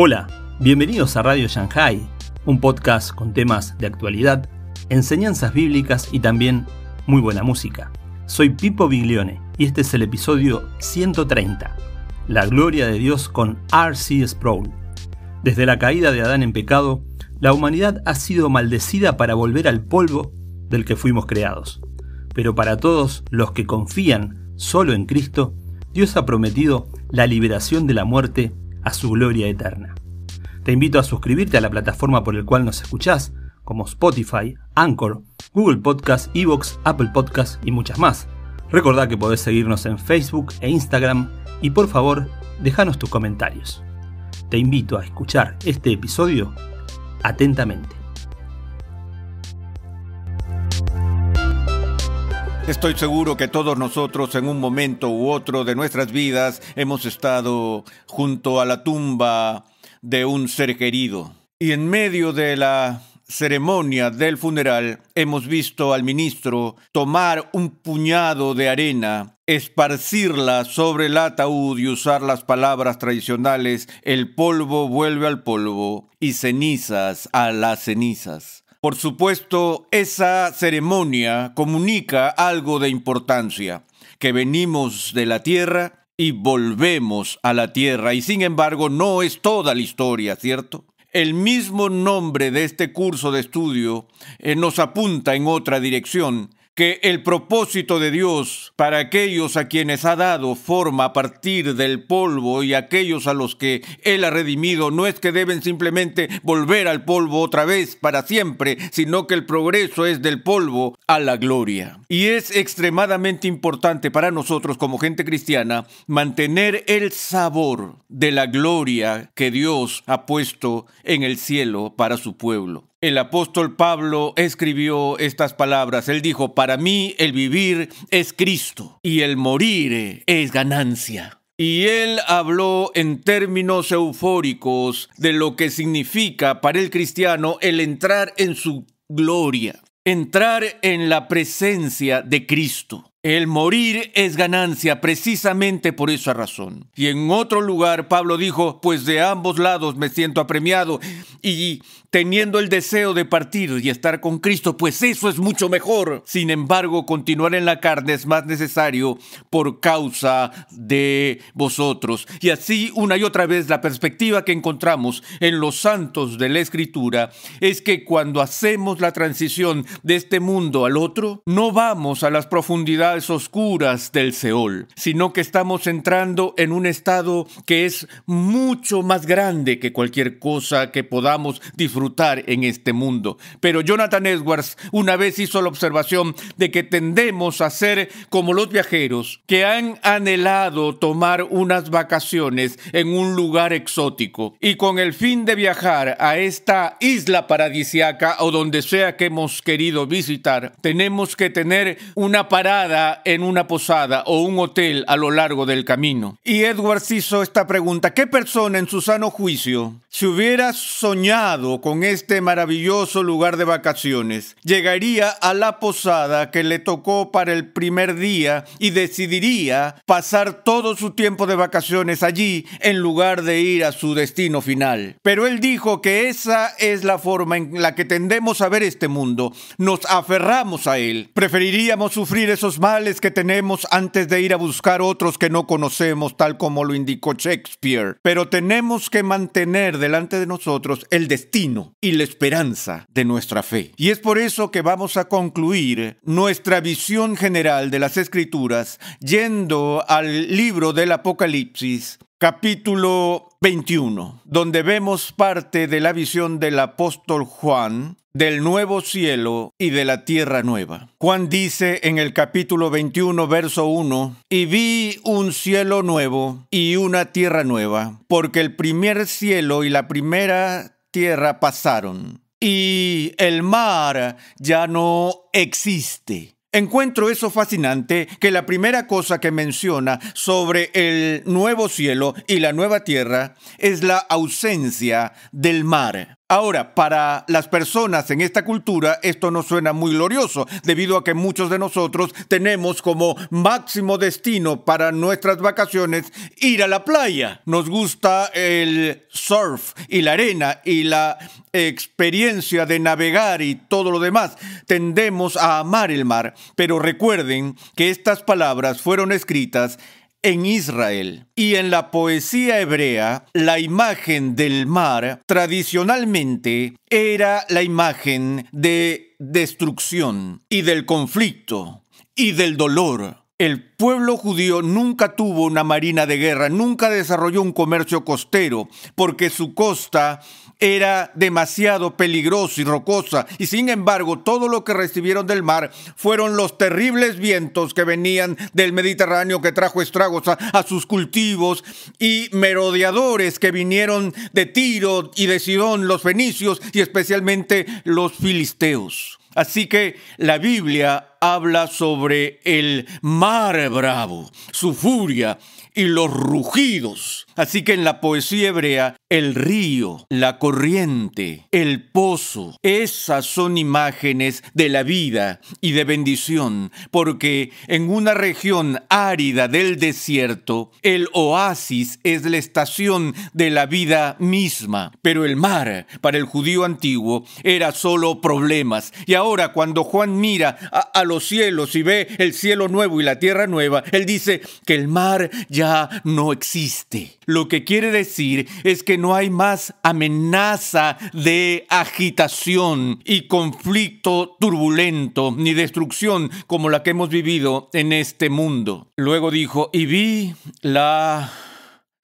Hola, bienvenidos a Radio Shanghai, un podcast con temas de actualidad, enseñanzas bíblicas y también muy buena música. Soy Pipo Biglione y este es el episodio 130, La gloria de Dios con R.C. Sproul. Desde la caída de Adán en pecado, la humanidad ha sido maldecida para volver al polvo del que fuimos creados. Pero para todos los que confían solo en Cristo, Dios ha prometido la liberación de la muerte a su gloria eterna. Te invito a suscribirte a la plataforma por el cual nos escuchás, como Spotify, Anchor, Google Podcast, Evox, Apple Podcast y muchas más. Recordá que podés seguirnos en Facebook e Instagram y por favor, déjanos tus comentarios. Te invito a escuchar este episodio atentamente. Estoy seguro que todos nosotros en un momento u otro de nuestras vidas hemos estado junto a la tumba de un ser querido. Y en medio de la ceremonia del funeral hemos visto al ministro tomar un puñado de arena, esparcirla sobre el ataúd y usar las palabras tradicionales el polvo vuelve al polvo y cenizas a las cenizas. Por supuesto, esa ceremonia comunica algo de importancia, que venimos de la tierra y volvemos a la tierra. Y sin embargo, no es toda la historia, ¿cierto? El mismo nombre de este curso de estudio eh, nos apunta en otra dirección que el propósito de Dios para aquellos a quienes ha dado forma a partir del polvo y aquellos a los que Él ha redimido no es que deben simplemente volver al polvo otra vez para siempre, sino que el progreso es del polvo a la gloria. Y es extremadamente importante para nosotros como gente cristiana mantener el sabor de la gloria que Dios ha puesto en el cielo para su pueblo. El apóstol Pablo escribió estas palabras. Él dijo, para mí el vivir es Cristo y el morir es ganancia. Y él habló en términos eufóricos de lo que significa para el cristiano el entrar en su gloria, entrar en la presencia de Cristo. El morir es ganancia precisamente por esa razón. Y en otro lugar Pablo dijo, pues de ambos lados me siento apremiado y teniendo el deseo de partir y estar con Cristo, pues eso es mucho mejor. Sin embargo, continuar en la carne es más necesario por causa de vosotros. Y así una y otra vez la perspectiva que encontramos en los santos de la Escritura es que cuando hacemos la transición de este mundo al otro, no vamos a las profundidades oscuras del Seol, sino que estamos entrando en un estado que es mucho más grande que cualquier cosa que podamos disfrutar en este mundo. Pero Jonathan Edwards una vez hizo la observación de que tendemos a ser como los viajeros que han anhelado tomar unas vacaciones en un lugar exótico y con el fin de viajar a esta isla paradisiaca o donde sea que hemos querido visitar, tenemos que tener una parada en una posada o un hotel a lo largo del camino. Y Edwards hizo esta pregunta, ¿qué persona en su sano juicio si hubiera soñado con este maravilloso lugar de vacaciones, llegaría a la posada que le tocó para el primer día y decidiría pasar todo su tiempo de vacaciones allí en lugar de ir a su destino final. Pero él dijo que esa es la forma en la que tendemos a ver este mundo. Nos aferramos a él. Preferiríamos sufrir esos males que tenemos antes de ir a buscar otros que no conocemos, tal como lo indicó Shakespeare. Pero tenemos que mantener delante de nosotros el destino y la esperanza de nuestra fe. Y es por eso que vamos a concluir nuestra visión general de las Escrituras yendo al libro del Apocalipsis, capítulo 21, donde vemos parte de la visión del apóstol Juan del nuevo cielo y de la tierra nueva. Juan dice en el capítulo 21, verso 1, y vi un cielo nuevo y una tierra nueva, porque el primer cielo y la primera tierra pasaron y el mar ya no existe. Encuentro eso fascinante que la primera cosa que menciona sobre el nuevo cielo y la nueva tierra es la ausencia del mar. Ahora, para las personas en esta cultura esto no suena muy glorioso, debido a que muchos de nosotros tenemos como máximo destino para nuestras vacaciones ir a la playa. Nos gusta el surf y la arena y la experiencia de navegar y todo lo demás. Tendemos a amar el mar, pero recuerden que estas palabras fueron escritas en Israel. Y en la poesía hebrea, la imagen del mar tradicionalmente era la imagen de destrucción y del conflicto y del dolor. El pueblo judío nunca tuvo una marina de guerra, nunca desarrolló un comercio costero, porque su costa era demasiado peligrosa y rocosa, y sin embargo todo lo que recibieron del mar fueron los terribles vientos que venían del Mediterráneo que trajo estragos a, sus cultivos y merodeadores que vinieron de Tiro y de Sidón, los fenicios y especialmente los filisteos. Así que la Biblia habla sobre el mar bravo, su furia y los rugidos Así que en la poesía hebrea, el río, la corriente, el pozo, esas son imágenes de la vida y de bendición, porque en una región árida del desierto, el oasis es la estación de la vida misma, pero el mar, para el judío antiguo, era solo problemas. Y ahora cuando Juan mira a, los cielos y ve el cielo nuevo y la tierra nueva, él dice que el mar ya no existe. Lo que quiere decir es que no hay más amenaza de agitación y conflicto turbulento ni destrucción como la que hemos vivido en este mundo. Luego dijo, y vi la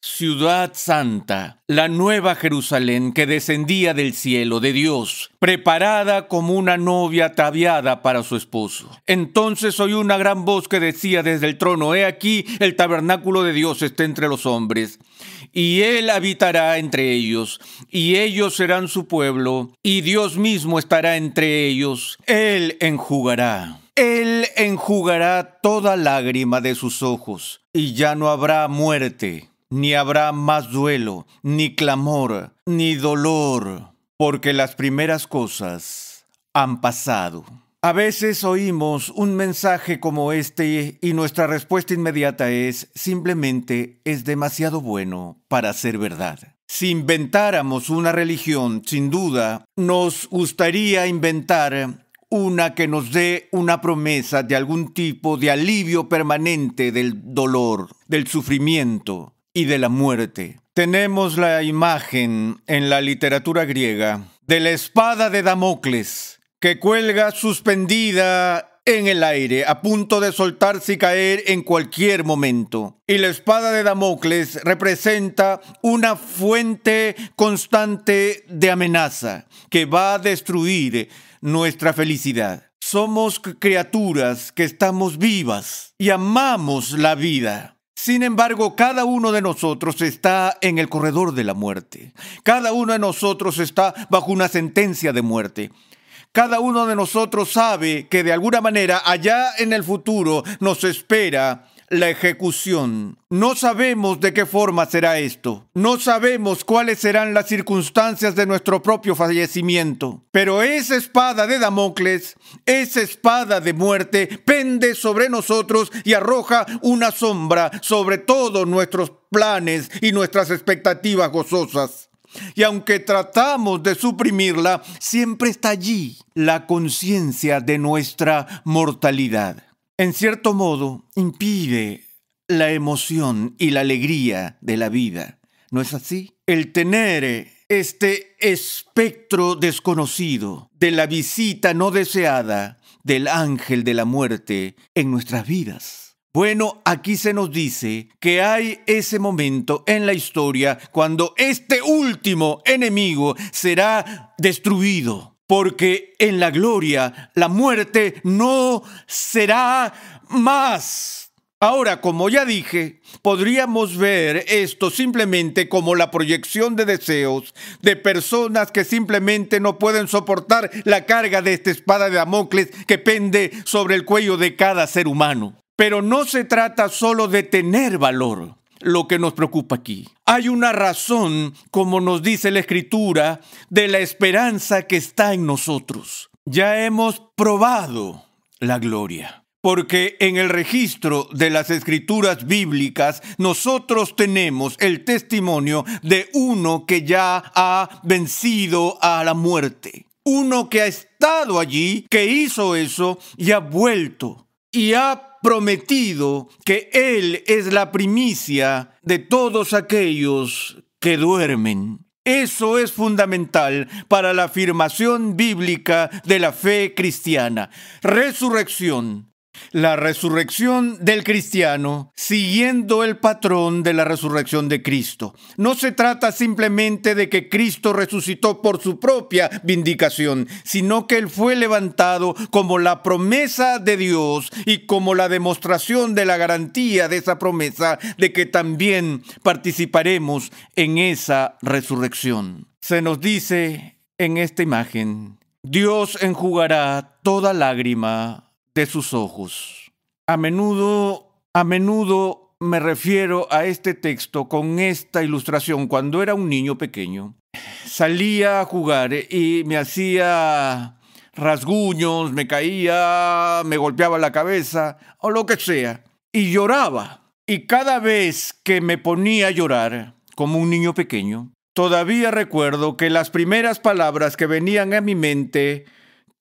ciudad santa, la nueva Jerusalén que descendía del cielo de Dios, preparada como una novia ataviada para su esposo. Entonces oí una gran voz que decía desde el trono, He aquí el tabernáculo de Dios está entre los hombres, y Él habitará entre ellos, y ellos serán su pueblo, y Dios mismo estará entre ellos. Él enjugará. Él enjugará toda lágrima de sus ojos, y ya no habrá muerte ni habrá más duelo, ni clamor, ni dolor, porque las primeras cosas han pasado. A veces oímos un mensaje como este y nuestra respuesta inmediata es simplemente es demasiado bueno para ser verdad. Si inventáramos una religión, sin duda, nos gustaría inventar una que nos dé una promesa de algún tipo de alivio permanente del dolor, del sufrimiento, y de la muerte. Tenemos la imagen en la literatura griega de la espada de Damocles que cuelga suspendida en el aire, a punto de soltarse y caer en cualquier momento. Y la espada de Damocles representa una fuente constante de amenaza que va a destruir nuestra felicidad. Somos criaturas que estamos vivas y amamos la vida. Sin embargo, cada uno de nosotros está en el corredor de la muerte. Cada uno de nosotros está bajo una sentencia de muerte. Cada uno de nosotros sabe que de alguna manera allá en el futuro nos espera la ejecución. No sabemos de qué forma será esto. No sabemos cuáles serán las circunstancias de nuestro propio fallecimiento. Pero esa espada de Damocles, esa espada de muerte, pende sobre nosotros y arroja una sombra sobre todos nuestros planes y nuestras expectativas gozosas. Y aunque tratamos de suprimirla, siempre está allí la conciencia de nuestra mortalidad en cierto modo, impide la emoción y la alegría de la vida. ¿No es así? El tener este espectro desconocido de la visita no deseada del ángel de la muerte en nuestras vidas. Bueno, aquí se nos dice que hay ese momento en la historia cuando este último enemigo será destruido porque en la gloria la muerte no será más. Ahora, como ya dije, podríamos ver esto simplemente como la proyección de deseos de personas que simplemente no pueden soportar la carga de esta espada de Damocles que pende sobre el cuello de cada ser humano. Pero no se trata solo de tener valor. Lo que nos preocupa aquí. Hay una razón, como nos dice la Escritura, de la esperanza que está en nosotros. Ya hemos probado la gloria porque en el registro de las escrituras bíblicas nosotros tenemos el testimonio de uno que ya ha vencido a la muerte. Uno que ha estado allí, que hizo eso y ha vuelto y ha prometido que Él es la primicia de todos aquellos que duermen. Eso es fundamental para la afirmación bíblica de la fe cristiana. Resurrección, la resurrección del cristiano siguiendo el patrón de la resurrección de Cristo. No se trata simplemente de que Cristo resucitó por su propia vindicación, sino que Él fue levantado como la promesa de Dios y como la demostración de la garantía de esa promesa de que también participaremos en esa resurrección. Se nos dice en esta imagen, Dios enjugará toda lágrima de sus ojos. A menudo, a menudo me refiero a este texto con esta ilustración. Cuando era un niño pequeño, salía a jugar y me hacía rasguños, me caía, me golpeaba la cabeza o lo que sea, y lloraba. Y cada vez que me ponía a llorar, como un niño pequeño, todavía recuerdo que las primeras palabras que venían a mi mente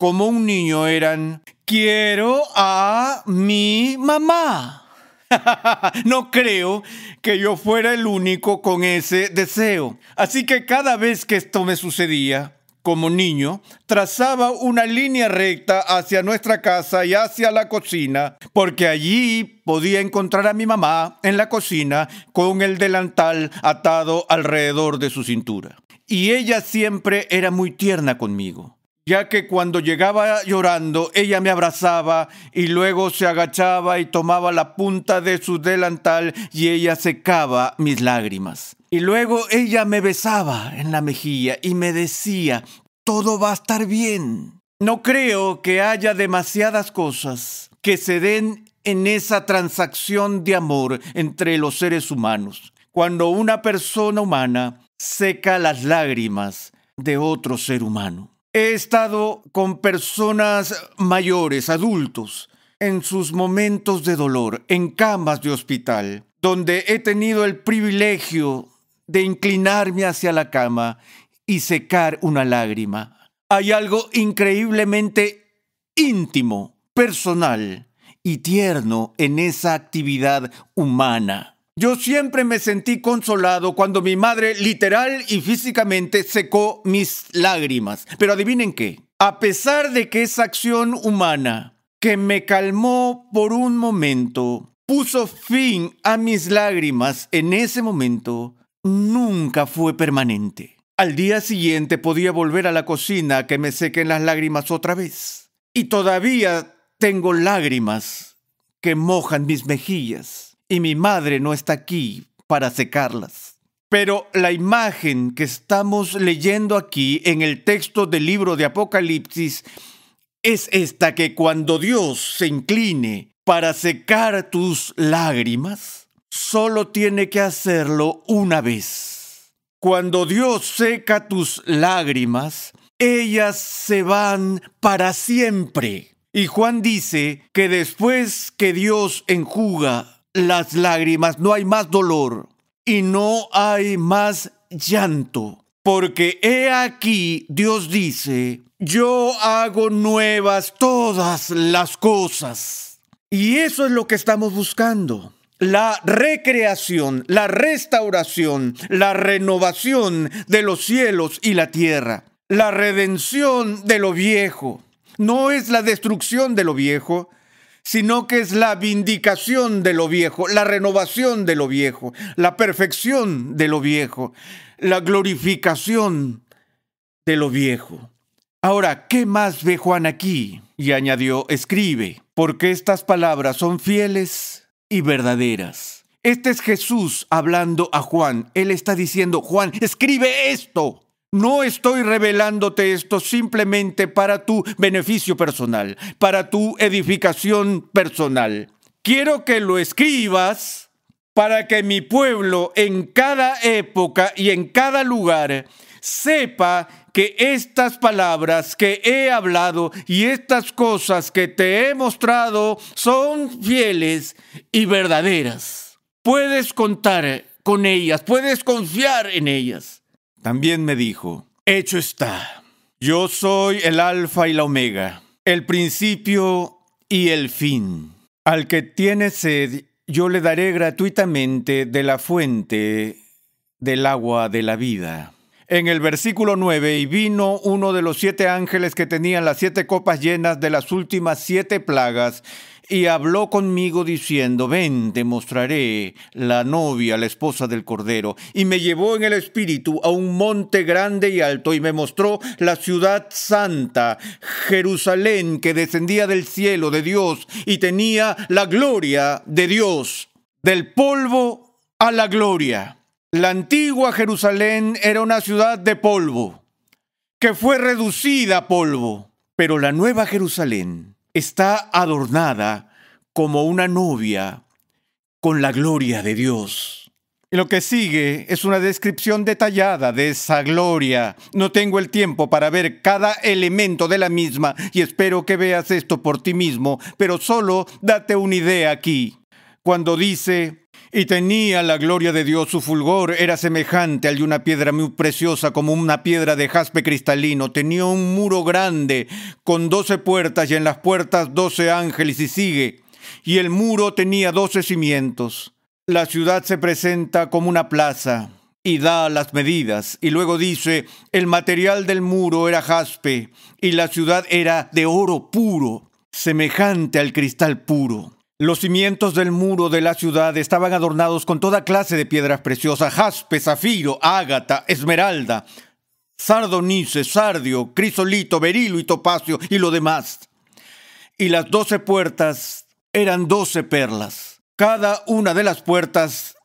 como un niño eran, quiero a mi mamá. no creo que yo fuera el único con ese deseo. Así que cada vez que esto me sucedía, como niño, trazaba una línea recta hacia nuestra casa y hacia la cocina, porque allí podía encontrar a mi mamá en la cocina con el delantal atado alrededor de su cintura. Y ella siempre era muy tierna conmigo ya que cuando llegaba llorando, ella me abrazaba y luego se agachaba y tomaba la punta de su delantal y ella secaba mis lágrimas. Y luego ella me besaba en la mejilla y me decía, todo va a estar bien. No creo que haya demasiadas cosas que se den en esa transacción de amor entre los seres humanos, cuando una persona humana seca las lágrimas de otro ser humano. He estado con personas mayores, adultos, en sus momentos de dolor, en camas de hospital, donde he tenido el privilegio de inclinarme hacia la cama y secar una lágrima. Hay algo increíblemente íntimo, personal y tierno en esa actividad humana. Yo siempre me sentí consolado cuando mi madre literal y físicamente secó mis lágrimas. Pero adivinen qué, a pesar de que esa acción humana que me calmó por un momento, puso fin a mis lágrimas en ese momento, nunca fue permanente. Al día siguiente podía volver a la cocina a que me sequen las lágrimas otra vez. Y todavía tengo lágrimas que mojan mis mejillas y mi madre no está aquí para secarlas. Pero la imagen que estamos leyendo aquí en el texto del libro de Apocalipsis es esta que cuando Dios se incline para secar tus lágrimas, solo tiene que hacerlo una vez. Cuando Dios seca tus lágrimas, ellas se van para siempre. Y Juan dice que después que Dios enjuga las lágrimas, no hay más dolor y no hay más llanto. Porque he aquí, Dios dice, yo hago nuevas todas las cosas. Y eso es lo que estamos buscando. La recreación, la restauración, la renovación de los cielos y la tierra. La redención de lo viejo. No es la destrucción de lo viejo, sino que es la vindicación de lo viejo, la renovación de lo viejo, la perfección de lo viejo, la glorificación de lo viejo. Ahora, ¿qué más ve Juan aquí? Y añadió, escribe, porque estas palabras son fieles y verdaderas. Este es Jesús hablando a Juan. Él está diciendo, Juan, escribe esto. No estoy revelándote esto simplemente para tu beneficio personal, para tu edificación personal. Quiero que lo escribas para que mi pueblo en cada época y en cada lugar sepa que estas palabras que he hablado y estas cosas que te he mostrado son fieles y verdaderas. Puedes contar con ellas, puedes confiar en ellas. También me dijo, hecho está, yo soy el alfa y la omega, el principio y el fin. Al que tiene sed, yo le daré gratuitamente de la fuente del agua de la vida. En el versículo 9, y vino uno de los siete ángeles que tenían las siete copas llenas de las últimas siete plagas, y habló conmigo diciendo, ven, te mostraré la novia, la esposa del Cordero. Y me llevó en el espíritu a un monte grande y alto y me mostró la ciudad santa, Jerusalén, que descendía del cielo de Dios y tenía la gloria de Dios, del polvo a la gloria. La antigua Jerusalén era una ciudad de polvo, que fue reducida a polvo, pero la nueva Jerusalén está adornada como una novia con la gloria de Dios. Y lo que sigue es una descripción detallada de esa gloria. No tengo el tiempo para ver cada elemento de la misma y espero que veas esto por ti mismo, pero solo date una idea aquí. Cuando dice, y tenía la gloria de Dios, su fulgor era semejante al de una piedra muy preciosa, como una piedra de jaspe cristalino. Tenía un muro grande, con doce puertas, y en las puertas doce ángeles, y sigue. Y el muro tenía doce cimientos. La ciudad se presenta como una plaza y da las medidas. Y luego dice, el material del muro era jaspe, y la ciudad era de oro puro, semejante al cristal puro. Los cimientos del muro de la ciudad estaban adornados con toda clase de piedras preciosas, jaspe, zafiro, ágata, esmeralda, sardonice, sardio, crisolito, berilo y topacio y lo demás. Y las doce puertas eran doce perlas. Cada una de las puertas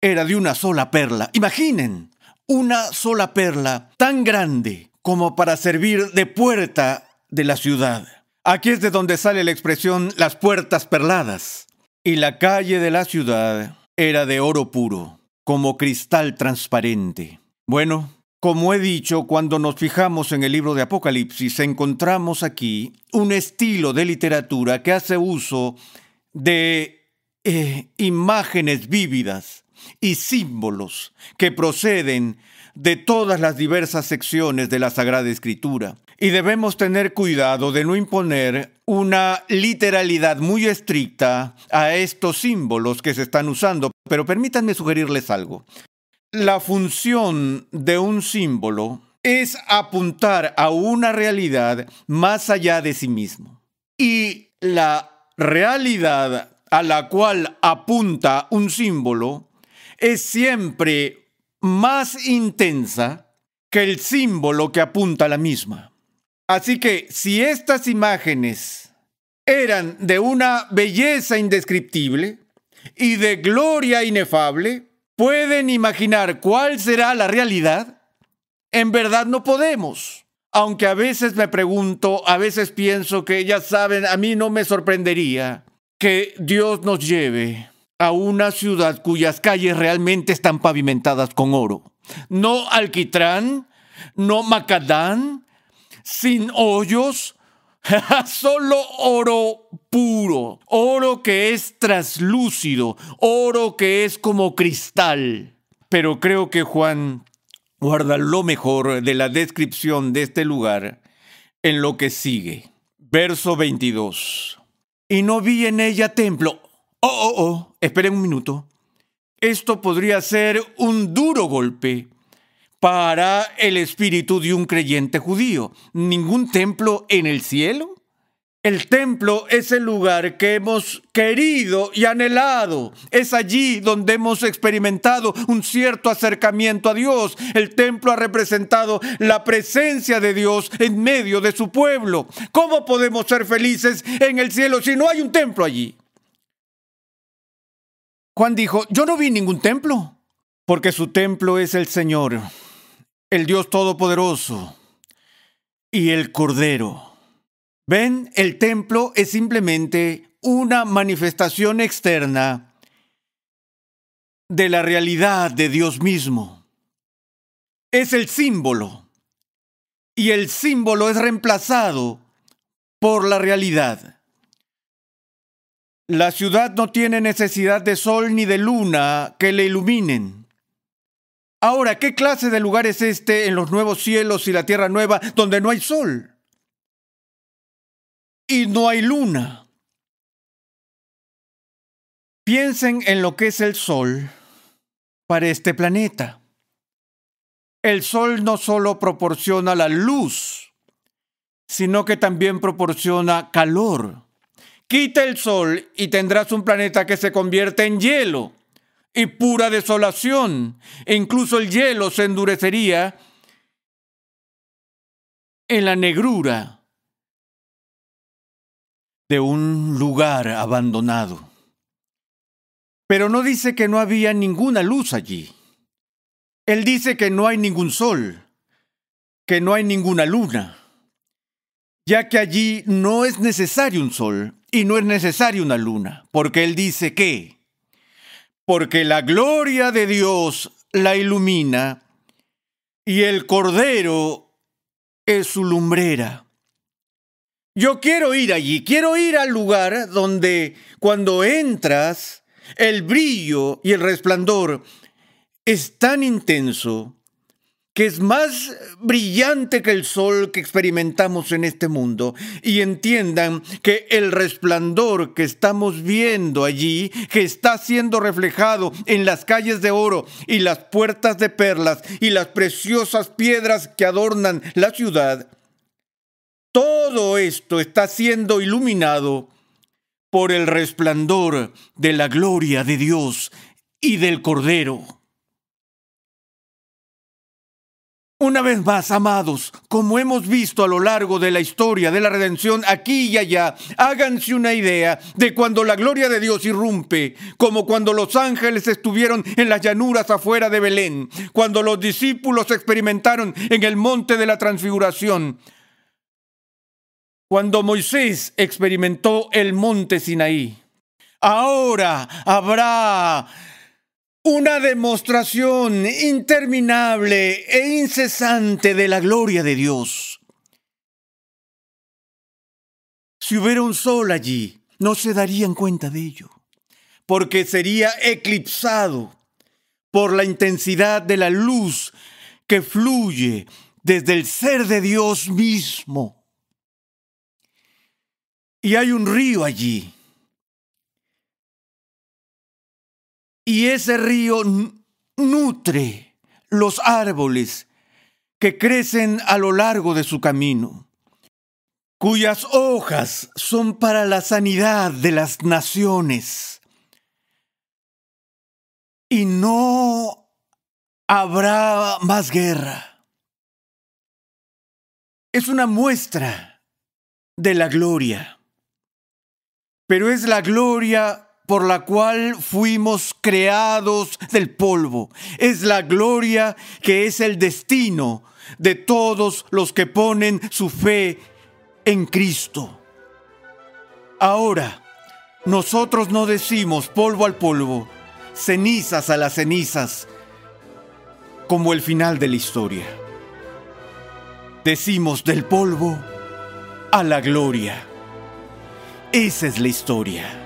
era de una sola perla. Imaginen, una sola perla tan grande como para servir de puerta de la ciudad. Aquí es de donde sale la expresión las puertas perladas. Y la calle de la ciudad era de oro puro, como cristal transparente. Bueno, como he dicho, cuando nos fijamos en el libro de Apocalipsis, encontramos aquí un estilo de literatura que hace uso de eh, imágenes vívidas y símbolos que proceden de todas las diversas secciones de la Sagrada Escritura. Y debemos tener cuidado de no imponer una literalidad muy estricta a estos símbolos que se están usando. Pero permítanme sugerirles algo. La función de un símbolo es apuntar a una realidad más allá de sí mismo. Y la realidad a la cual apunta un símbolo es siempre más intensa que el símbolo que apunta a la misma. Así que si estas imágenes eran de una belleza indescriptible y de gloria inefable, ¿pueden imaginar cuál será la realidad? En verdad no podemos. Aunque a veces me pregunto, a veces pienso que ya saben, a mí no me sorprendería que Dios nos lleve a una ciudad cuyas calles realmente están pavimentadas con oro. No alquitrán, no macadán, sin hoyos, solo oro puro, oro que es traslúcido, oro que es como cristal. Pero creo que Juan guarda lo mejor de la descripción de este lugar en lo que sigue. Verso 22. Y no vi en ella templo. Oh, oh, oh, esperen un minuto. Esto podría ser un duro golpe para el espíritu de un creyente judío. ¿Ningún templo en el cielo? El templo es el lugar que hemos querido y anhelado. Es allí donde hemos experimentado un cierto acercamiento a Dios. El templo ha representado la presencia de Dios en medio de su pueblo. ¿Cómo podemos ser felices en el cielo si no hay un templo allí? Juan dijo, yo no vi ningún templo, porque su templo es el Señor el Dios Todopoderoso y el Cordero. Ven, el templo es simplemente una manifestación externa de la realidad de Dios mismo. Es el símbolo. Y el símbolo es reemplazado por la realidad. La ciudad no tiene necesidad de sol ni de luna que le iluminen. Ahora, ¿qué clase de lugar es este en los nuevos cielos y la tierra nueva donde no hay sol? Y no hay luna. Piensen en lo que es el sol para este planeta. El sol no solo proporciona la luz, sino que también proporciona calor. Quita el sol y tendrás un planeta que se convierte en hielo y pura desolación. E incluso el hielo se endurecería en la negrura de un lugar abandonado. Pero no dice que no había ninguna luz allí. Él dice que no hay ningún sol, que no hay ninguna luna, ya que allí no es necesario un sol y no es necesario una luna, porque Él dice que, porque la gloria de Dios la ilumina y el Cordero es su lumbrera. Yo quiero ir allí, quiero ir al lugar donde cuando entras, el brillo y el resplandor es tan intenso que es más brillante que el sol que experimentamos en este mundo. Y entiendan que el resplandor que estamos viendo allí, que está siendo reflejado en las calles de oro y las puertas de perlas y las preciosas piedras que adornan la ciudad, todo esto está siendo iluminado por el resplandor de la gloria de Dios y del Cordero. Una vez más, amados, como hemos visto a lo largo de la historia de la redención aquí y allá, háganse una idea de cuando la gloria de Dios irrumpe, como cuando los ángeles estuvieron en las llanuras afuera de Belén, cuando los discípulos experimentaron en el monte de la transfiguración, cuando Moisés experimentó el monte Sinaí. Ahora habrá una demostración interminable e incesante de la gloria de Dios. Si hubiera un sol allí, no se darían cuenta de ello, porque sería eclipsado por la intensidad de la luz que fluye desde el ser de Dios mismo. Y hay un río allí. Y ese río nutre los árboles que crecen a lo largo de su camino, cuyas hojas son para la sanidad de las naciones. Y no habrá más guerra. Es una muestra de la gloria pero es la gloria por la cual fuimos creados del polvo. Es la gloria que es el destino de todos los que ponen su fe en Cristo. Ahora, nosotros no decimos polvo al polvo, cenizas a las cenizas, como el final de la historia. Decimos del polvo a la gloria. Esa es la historia.